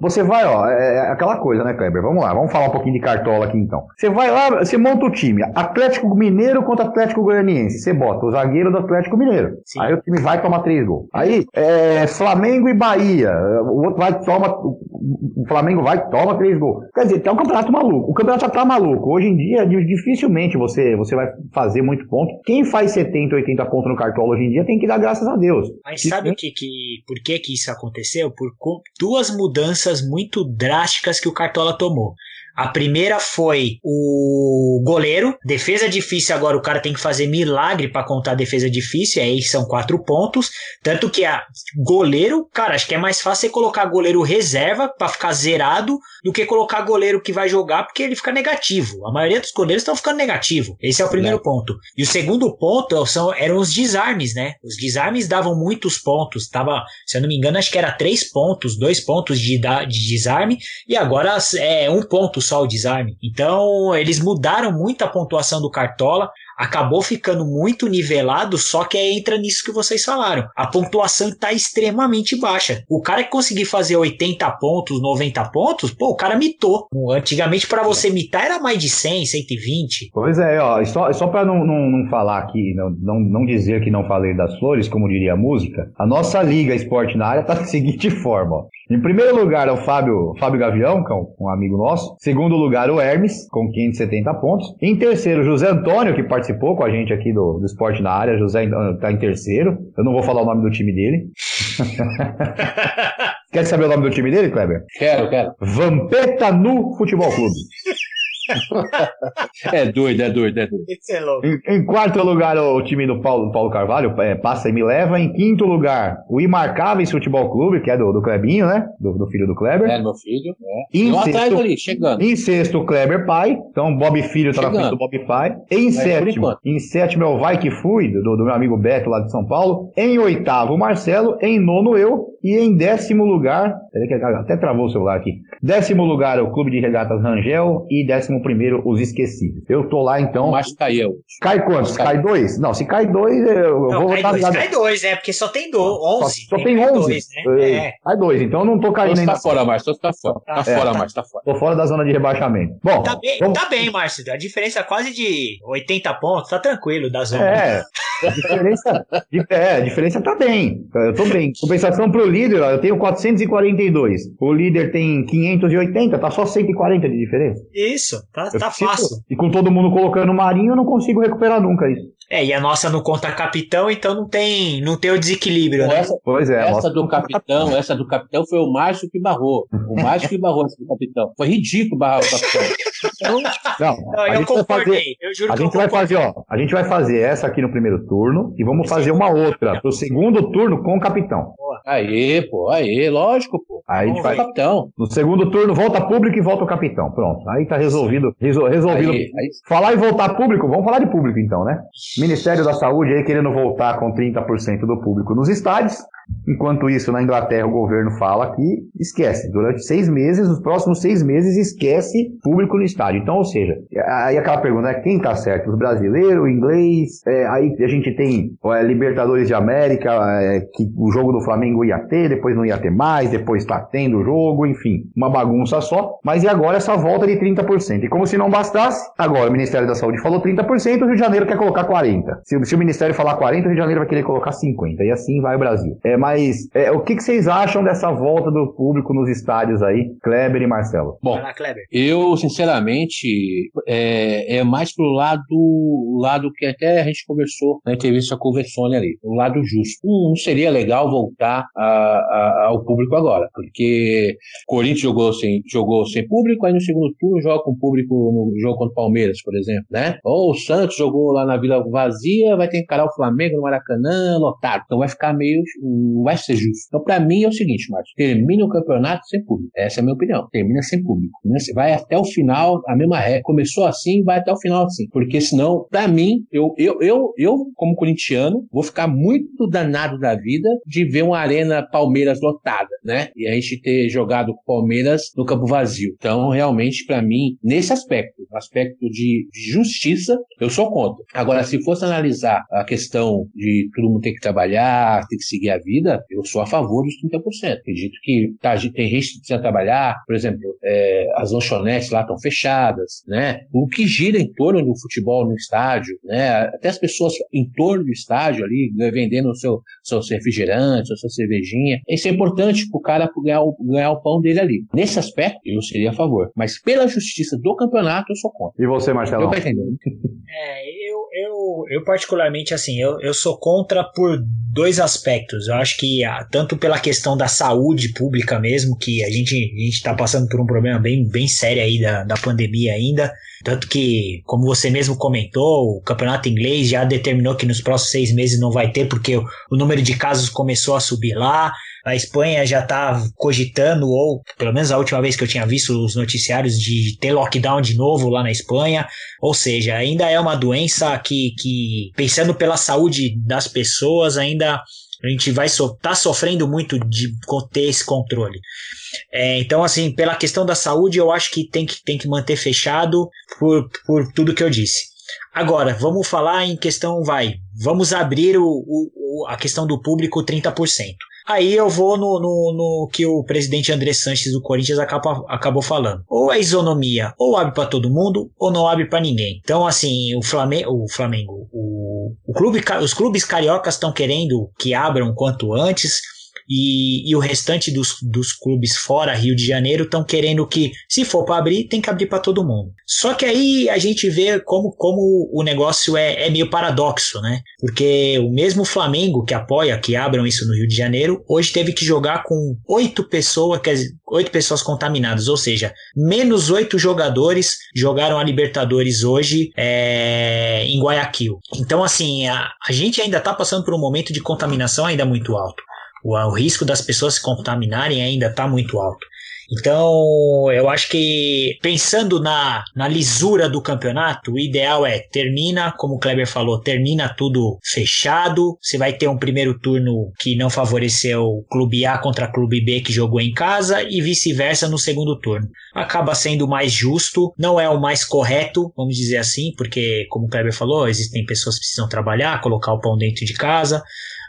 Você vai, ó, é é aquela coisa, né, Kleber? Vamos lá, vamos falar um pouquinho de cartola aqui então. Você vai lá, você monta o time, Atlético Mineiro contra Atlético Goianiense. Você bota o zagueiro do Atlético Mineiro. Sim. Aí o time vai tomar três gols. Aí, é, Flamengo e Bahia. O outro vai toma. O Flamengo vai toma três gols. Quer dizer, tá um campeonato maluco. O campeonato já tá maluco. Hoje em dia, di- dificilmente você, você vai fazer muito ponto. Quem faz 70, 80 pontos no cartola hoje em dia tem que dar graças a Deus. Mas sabe o que, que por que que isso aconteceu? Por duas mudanças muito drásticas que o Cartola tomou. A primeira foi o goleiro, defesa difícil, agora o cara tem que fazer milagre para contar a defesa difícil, aí são quatro pontos. Tanto que a goleiro, cara, acho que é mais fácil você colocar goleiro reserva para ficar zerado do que colocar goleiro que vai jogar porque ele fica negativo. A maioria dos goleiros estão ficando negativo. Esse é o primeiro ponto. E o segundo ponto são, eram os desarmes, né? Os desarmes davam muitos pontos. Tava, se eu não me engano, acho que era três pontos, dois pontos de, de desarme, e agora é um ponto só o desarme. Então, eles mudaram muito a pontuação do Cartola. Acabou ficando muito nivelado, só que entra nisso que vocês falaram. A pontuação está extremamente baixa. O cara que conseguir fazer 80 pontos, 90 pontos, pô, o cara mitou. Antigamente, para você mitar, era mais de 100, 120. Pois é, ó, só, só pra não, não, não falar aqui, não, não, não dizer que não falei das flores, como diria a música, a nossa Liga Esporte na área tá da seguinte forma, ó. Em primeiro lugar é o Fábio, Fábio Gavião, que é um, um amigo nosso. Segundo lugar, o Hermes, com 570 pontos. Em terceiro, José Antônio, que participou com a gente aqui do, do Esporte na área. José ah, tá em terceiro. Eu não vou falar o nome do time dele. (laughs) Quer saber o nome do time dele, Kleber? Quero, quero. Vampeta no Futebol Clube. (laughs) É doido, é doido, é doido. Esse é louco. Em, em quarto lugar, o time do Paulo, Paulo Carvalho, é, passa e me leva. Em quinto lugar, o Imarcáveis Futebol Clube, que é do, do Clebinho, né? Do, do filho do Kleber. É, meu filho. É. Em Eu atrás sexto, ali, chegando. em sexto, o Kleber Pai. Então, Bob Filho tá na Chegando. frente do Bob Pai. Em sétimo, em sétimo é o Vai Que Fui, do, do meu amigo Beto lá de São Paulo. Em oitavo, o Marcelo. Em nono, eu. E em décimo lugar, peraí que até travou o celular aqui. Décimo lugar, o Clube de Regatas Rangel. E décimo 11 os esquecidos. Eu tô lá então. Mas caiu. Cai quantos? Cai. cai dois? Não, se cai dois, eu não, vou cai dois, cai dois, né? Porque só tem do, 11. Só, só tem, tem 11. Dois, né? é. é. Cai dois, então eu não tô caindo ainda. Tá fora, Márcio, tá fora. Tá, tá fora, Márcio, tá fora. Tô fora da zona de rebaixamento. Bom, tá bem, vamos... tá bem, Márcio. A diferença é quase de 80 pontos, tá tranquilo da zona. É. A diferença, é, a diferença tá bem. Eu tô bem. Compensação pro líder, ó, eu tenho 442. O líder tem 580, tá só 140 de diferença. Isso, tá, tá fácil. E com todo mundo colocando marinho, eu não consigo recuperar nunca isso. É, e a nossa não conta capitão, então não tem, não tem o desequilíbio, né? Essa, pois é. Essa do capitão, essa do capitão foi o Márcio que barrou. O Márcio que barrou essa do capitão. Foi ridículo barrar o capitão. (laughs) Então, não, não eu concordei. eu juro a gente vai fazer, ó, a gente vai fazer essa aqui no primeiro turno e vamos fazer uma outra pro segundo turno com o capitão. Aí, pô, aí, lógico, pô. Aí a gente vai. Capitão. No segundo turno, volta público e volta o capitão. Pronto. Aí tá resolvido. resolvido. Aí, aí... Falar e voltar público, vamos falar de público então, né? Ministério da Saúde aí querendo voltar com 30% do público nos estádios. Enquanto isso, na Inglaterra, o governo fala que esquece. Durante seis meses, os próximos seis meses, esquece público no estádio. Então, ou seja, aí aquela pergunta, né? Quem tá certo? Os brasileiros, o inglês? É, aí a gente tem é, Libertadores de América, é, que o jogo do Flamengo ia ter, depois não ia ter mais, depois tá tendo o jogo, enfim, uma bagunça só. Mas e agora essa volta de 30%? E como se não bastasse, agora o Ministério da Saúde falou 30%, o Rio de Janeiro quer colocar 40%. Se, se o Ministério falar 40%, o Rio de Janeiro vai querer colocar 50%. E assim vai o Brasil. É, mas é, o que, que, vocês acham dessa volta do público nos estádios aí, Kleber e Marcelo? Bom, lá, eu sinceramente é, é, mais pro lado, lado que até a gente conversou na entrevista com o Vessone ali, o lado justo. Não seria legal voltar a, a, ao público agora, porque Corinthians jogou sem, jogou sem público, aí no segundo turno joga com público no jogo contra o Palmeiras, por exemplo, né? Ou o Santos jogou lá na Vila Vazia, vai ter que encarar o Flamengo no Maracanã, lotado. Então vai ficar meio, vai ser justo. Então, para mim é o seguinte, Márcio: termine o campeonato sem público. Essa é a minha opinião. Termina sem público. Vai até o final, a mesma ré. Começou assim, vai até o final assim. Porque senão, para mim, eu, eu, eu, eu, como corintiano, vou ficar muito danado da vida de ver uma arena Palmeiras lotada, né? E a gente ter jogado Palmeiras no campo vazio. Então, realmente, para mim, nesse aspecto, aspecto de, de justiça, eu sou contra. Agora, se fosse analisar a questão de todo mundo ter que trabalhar, ter que seguir a vida, eu sou a favor dos 30%. Acredito que tá, tem gente que precisa trabalhar, por exemplo, é, as lanchonetes lá estão fechadas, né? O que gira em torno do futebol no estádio, né? Até as pessoas em torno do estádio ali, né, vendendo o seu, seu refrigerante, a sua cervejinha. Isso é importante para o cara ganhar o, ganhar o pão dele ali. Nesse aspecto, eu seria a favor. Mas pela justiça do campeonato, eu sou contra. E você, Marcelo? Eu entendendo. (laughs) É, eu, eu, eu particularmente, assim, eu, eu sou contra por dois aspectos. Eu acho que tanto pela questão da saúde pública mesmo, que a gente a está passando por um problema bem, bem sério aí da, da pandemia ainda. Tanto que, como você mesmo comentou, o campeonato inglês já determinou que nos próximos seis meses não vai ter, porque o, número de casos começou a subir lá. A Espanha já está cogitando, ou pelo menos a última vez que eu tinha visto os noticiários, de ter lockdown de novo lá na Espanha. Ou seja, ainda é uma doença que, que pensando pela saúde das pessoas, ainda a gente vai so, tá sofrendo muito de ter esse controle. É, então, assim, pela questão da saúde, eu acho que tem que, tem que manter fechado por, por tudo que eu disse. Agora, vamos falar em questão, vai, vamos abrir o, o, a questão do público 30%. Aí eu vou no, no, no, que o presidente André Sanches do Corinthians acaba, acabou falando. Ou é isonomia, ou abre para todo mundo, ou não abre para ninguém. Então, assim, o Flamengo, o, Flamengo, o, o clube, os clubes cariocas estão querendo que abram quanto antes e, e o restante dos, dos clubes fora Rio de Janeiro estão querendo que, se for para abrir, tem que abrir para todo mundo. Só que aí a gente vê como, como o negócio é, é meio paradoxo, né? Porque o mesmo Flamengo que apoia que abram isso no Rio de Janeiro, hoje teve que jogar com oito pessoas, oito pessoas contaminadas, ou seja, menos oito jogadores jogaram a Libertadores hoje é, em Guayaquil. Então, assim, a, a gente ainda está passando por um momento de contaminação ainda muito alto o, o risco das pessoas se contaminarem ainda está muito alto. Então, eu acho que pensando na, na lisura do campeonato, o ideal é termina, como o Kleber falou, termina tudo fechado. Você vai ter um primeiro turno que não favoreceu o clube A contra clube B que jogou em casa e vice-versa no segundo turno. Acaba sendo mais justo, não é o mais correto, vamos dizer assim, porque, como o Kleber falou, existem pessoas que precisam trabalhar, colocar o pão dentro de casa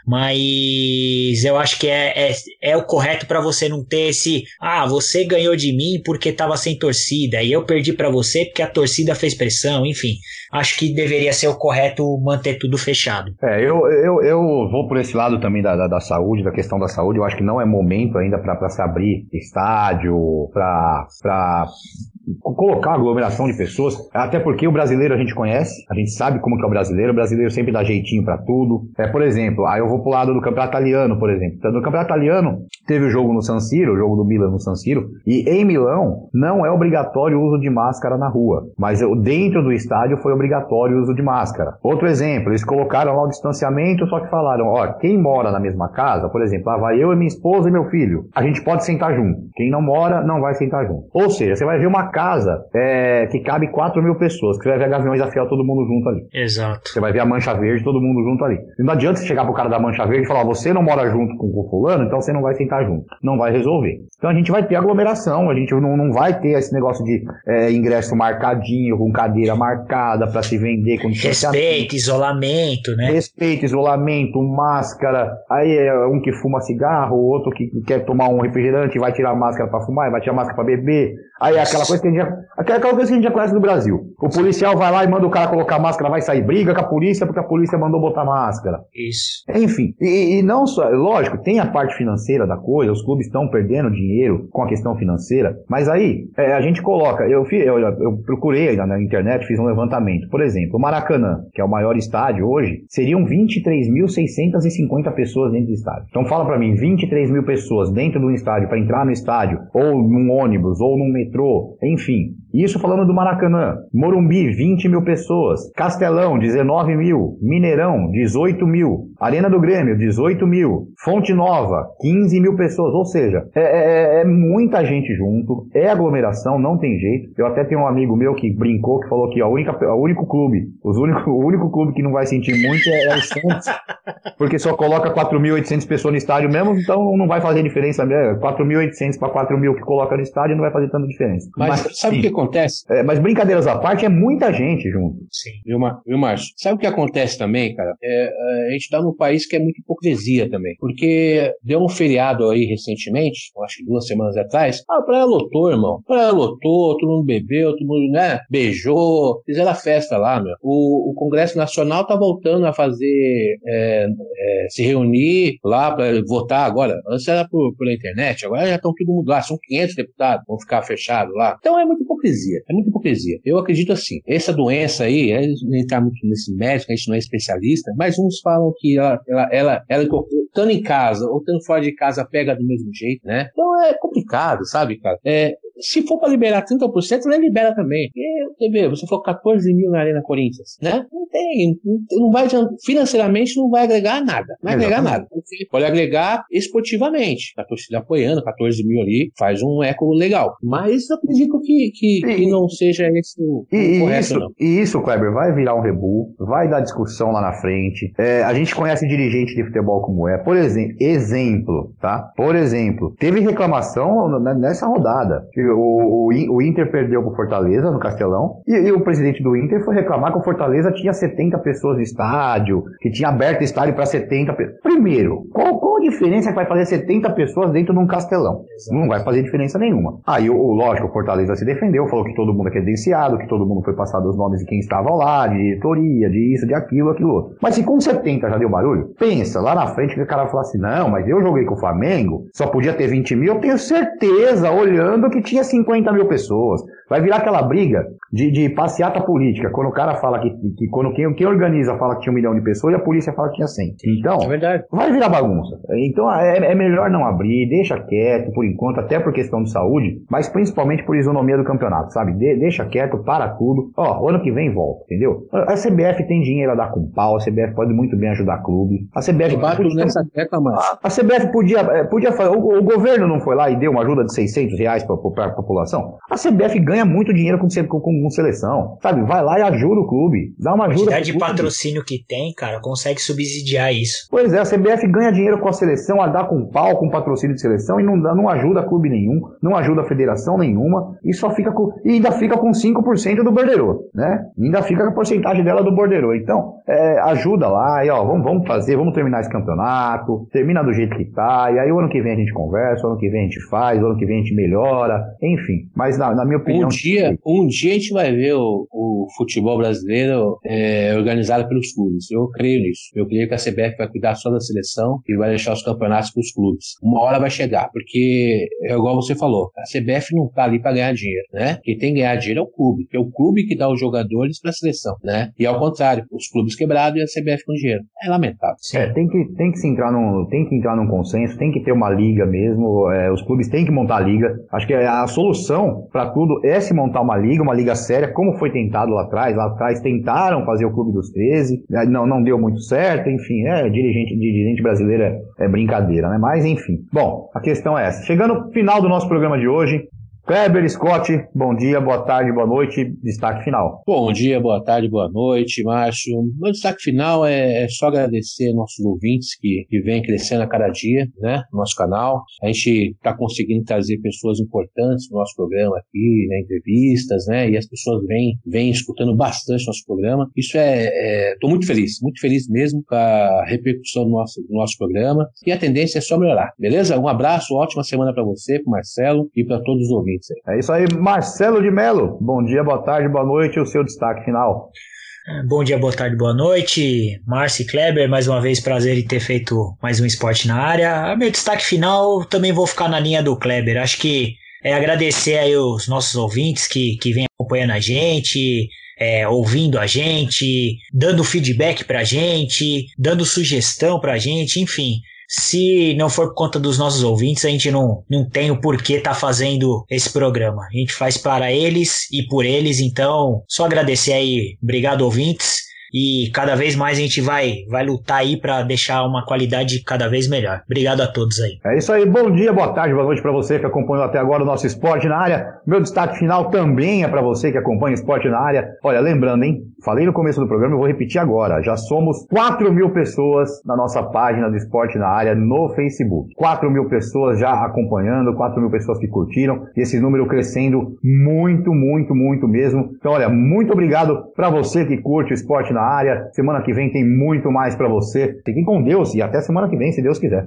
mas eu acho que é, é, é o correto para você não ter esse, ah, você ganhou de mim porque estava sem torcida e eu perdi para você porque a torcida fez pressão, enfim. Acho que deveria ser o correto manter tudo fechado. É, eu, eu, eu vou por esse lado também da, da, da saúde, da questão da saúde. Eu acho que não é momento ainda para se abrir estádio, para colocar aglomeração de pessoas, até porque o brasileiro a gente conhece, a gente sabe como que é o brasileiro, o brasileiro sempre dá jeitinho para tudo. É, por exemplo, aí eu vou pro lado do campeonato italiano, por exemplo. Então, no campeonato italiano, teve o jogo no San Siro, o jogo do Milan no San Siro, e em Milão não é obrigatório o uso de máscara na rua, mas dentro do estádio foi obrigatório o uso de máscara. Outro exemplo, eles colocaram lá o distanciamento, só que falaram, ó, quem mora na mesma casa, por exemplo, ah, vai eu e minha esposa e meu filho, a gente pode sentar junto. Quem não mora, não vai sentar junto. Ou seja, você vai ver uma casa é, que cabe 4 mil pessoas, que você vai ver a Gaviões da Fiel todo mundo junto ali. Exato. Você vai ver a Mancha Verde todo mundo junto ali. Não adianta você chegar pro cara da Mancha Verde e falar, você não mora junto com o fulano, então você não vai sentar junto. Não vai resolver. Então a gente vai ter aglomeração, a gente não, não vai ter esse negócio de é, ingresso marcadinho, com cadeira marcada para se vender. Com Respeito, isolamento, né? Respeito, isolamento, máscara. Aí é um que fuma cigarro, outro que quer tomar um refrigerante vai tirar a máscara para fumar, vai tirar a máscara para beber. Aí é aquela coisa que a gente já, aquela coisa que a gente já conhece no Brasil. O policial vai lá e manda o cara colocar máscara, vai sair briga com a polícia porque a polícia mandou botar máscara. Isso. Enfim, e, e não só, lógico, tem a parte financeira da coisa, os clubes estão perdendo dinheiro com a questão financeira, mas aí é, a gente coloca, eu, eu, eu procurei na, na internet, fiz um levantamento. Por exemplo, o Maracanã, que é o maior estádio hoje, seriam 23.650 pessoas dentro do estádio. Então fala para mim, 23 mil pessoas dentro do estádio para entrar no estádio, ou num ônibus, ou num metrô metrô, enfim. Isso falando do Maracanã. Morumbi, 20 mil pessoas. Castelão, 19 mil. Mineirão, 18 mil. Arena do Grêmio, 18 mil. Fonte Nova, 15 mil pessoas. Ou seja, é, é, é, muita gente junto, é aglomeração, não tem jeito. Eu até tenho um amigo meu que brincou, que falou que a única, o único clube, os único, o único clube que não vai sentir muito é, é o Santos, porque só coloca 4.800 pessoas no estádio mesmo, então não vai fazer diferença. 4.800 para 4.000 que coloca no estádio não vai fazer tanta diferença. Mas, Mas sabe o que acontece? É, mas brincadeiras à parte, é muita gente junto. Sim. Viu. Viu Márcio? Sabe o que acontece também, cara? É, é, a gente tá num país que é muito hipocrisia também. Porque deu um feriado aí recentemente, acho que duas semanas atrás, a praia lotou, irmão. A praia lotou, todo mundo bebeu, todo mundo, né, beijou, fizeram a festa lá, meu. O, o Congresso Nacional tá voltando a fazer, é, é, se reunir lá para votar agora. Antes era por, pela internet, agora já estão todo mundo lá, são 500 deputados, vão ficar fechado lá. Então é muita hipocrisia, é muita hipocrisia. Eu acredito assim, essa doença aí, é, entrar muito nesse médico, a gente não é especialista, mas uns falam que ela, ela, ela, ela estando em casa ou estando fora de casa pega do mesmo jeito, né? Então é complicado, sabe, cara? É, se for para liberar 30%, ele libera também. E, vê, você falou 14 mil na Arena Corinthians, né? Não tem, não vai financeiramente não vai agregar nada. Não vai agregar nada. Você pode agregar esportivamente. A torcida apoiando, 14 mil ali, faz um eco legal. Mas eu acredito que, que, e, que não seja esse o, e, correto, isso, não. E isso, Kleber, vai virar um rebu, vai dar discussão lá na frente. É, a gente conhece dirigente de futebol como é. Por exemplo, exemplo, tá? Por exemplo, teve reclamação nessa rodada. O, o, o Inter perdeu pro Fortaleza no Castelão e, e, o presidente do Inter foi reclamar que o Fortaleza tinha 70 pessoas no estádio, que tinha aberto estádio para 70 pessoas. Primeiro, qual, qual a diferença que vai fazer 70 pessoas dentro de um Castelão? Exato. Não vai fazer diferença nenhuma. Aí, o, lógico, o Fortaleza se defendeu, falou que todo mundo é credenciado, que todo mundo foi passado os nomes de quem estava lá, de diretoria, de isso, de aquilo, aquilo outro. Mas se com 70 já deu barulho, pensa lá na frente que o cara fala assim: não, mas eu joguei com o Flamengo, só podia ter 20 mil, eu tenho certeza, olhando que tinha 50 mil pessoas. Vai virar aquela briga de, de passeata política, quando o cara fala que, que quando quem, quem organiza fala que tinha um milhão de pessoas e a polícia fala que tinha 100. Então, É verdade. vai virar bagunça. Então é, é melhor não abrir, deixa quieto por enquanto, até por questão de saúde, mas principalmente por isonomia do campeonato, sabe? De- deixa quieto, para tudo. Ó, ano que vem volta, entendeu? A CBF tem dinheiro a dar com pau, a CBF pode muito bem ajudar clube. A CBF Eu bato nessa tecla, mas a CBF podia, eh, podia fazer. O, o governo não foi lá e deu uma ajuda de 600 reais para a população? A CBF ganha muito dinheiro com, com, com seleção. Sabe? Vai lá e ajuda o clube. Dá uma A ajuda. quantidade de clube. patrocínio que tem, cara, consegue subsidiar isso. Pois é, a CBF ganha dinheiro com a seleção, a dar com pau, com patrocínio de seleção e não, dá, não ajuda clube nenhum, não ajuda a federação nenhuma e só fica com. E ainda fica com 5% do borderô, né? E ainda fica com a porcentagem dela do borderô. Então, é, ajuda lá e ó, vamos, vamos fazer, vamos terminar esse campeonato, termina do jeito que tá, e aí o ano que vem a gente conversa, o ano que vem a gente faz, o ano que vem a gente melhora, enfim. Mas na, na minha opinião. Dia, um dia a gente vai ver o, o futebol brasileiro é, organizado pelos clubes. Eu creio nisso. Eu creio que a CBF vai cuidar só da seleção e vai deixar os campeonatos para os clubes. Uma hora vai chegar, porque é igual você falou, a CBF não tá ali para ganhar dinheiro, né? Quem tem que ganhar dinheiro é o clube, que é o clube que dá os jogadores para a seleção, né? E ao contrário, os clubes quebrados e a CBF com dinheiro. É lamentável. É, tem que, tem que se entrar num, tem que entrar num consenso, tem que ter uma liga mesmo, é, os clubes têm que montar a liga. Acho que a solução para tudo é se montar uma liga, uma liga séria, como foi tentado lá atrás. Lá atrás tentaram fazer o Clube dos 13, né, não, não deu muito certo, enfim, é, dirigente, dirigente brasileiro é, é brincadeira, né? Mas enfim. Bom, a questão é essa. Chegando ao final do nosso programa de hoje, Kleber Scott, bom dia, boa tarde, boa noite, destaque final. Bom dia, boa tarde, boa noite, Márcio. Meu destaque final é, é só agradecer nossos ouvintes que, que vêm crescendo a cada dia, né, no nosso canal. A gente está conseguindo trazer pessoas importantes no nosso programa aqui, né, entrevistas, né, e as pessoas vêm, vêm escutando bastante nosso programa. Isso é, estou muito feliz, muito feliz mesmo com a repercussão do nosso, do nosso programa. E a tendência é só melhorar, beleza? Um abraço, ótima semana para você, para Marcelo e para todos os ouvintes. É isso aí, Marcelo de Melo. Bom dia, boa tarde, boa noite, o seu destaque final. Bom dia, boa tarde, boa noite. Márcio Kleber, mais uma vez prazer em ter feito mais um esporte na área. Meu destaque final também vou ficar na linha do Kleber. Acho que é agradecer aí os nossos ouvintes que, que vêm acompanhando a gente, é, ouvindo a gente, dando feedback pra gente, dando sugestão pra gente, enfim. Se não for por conta dos nossos ouvintes, a gente não, não tem o porquê estar fazendo esse programa. A gente faz para eles e por eles, então só agradecer aí. Obrigado, ouvintes. E cada vez mais a gente vai, vai lutar aí para deixar uma qualidade cada vez melhor. Obrigado a todos aí. É isso aí, bom dia, boa tarde, boa noite para você que acompanhou até agora o nosso esporte na área. Meu destaque final também é para você que acompanha esporte na área. Olha, lembrando, hein? Falei no começo do programa, eu vou repetir agora. Já somos 4 mil pessoas na nossa página do esporte na área no Facebook. 4 mil pessoas já acompanhando, 4 mil pessoas que curtiram, e esse número crescendo muito, muito, muito mesmo. Então, olha, muito obrigado para você que curte o esporte na área. Semana que vem tem muito mais para você. Fiquem com Deus e até semana que vem, se Deus quiser.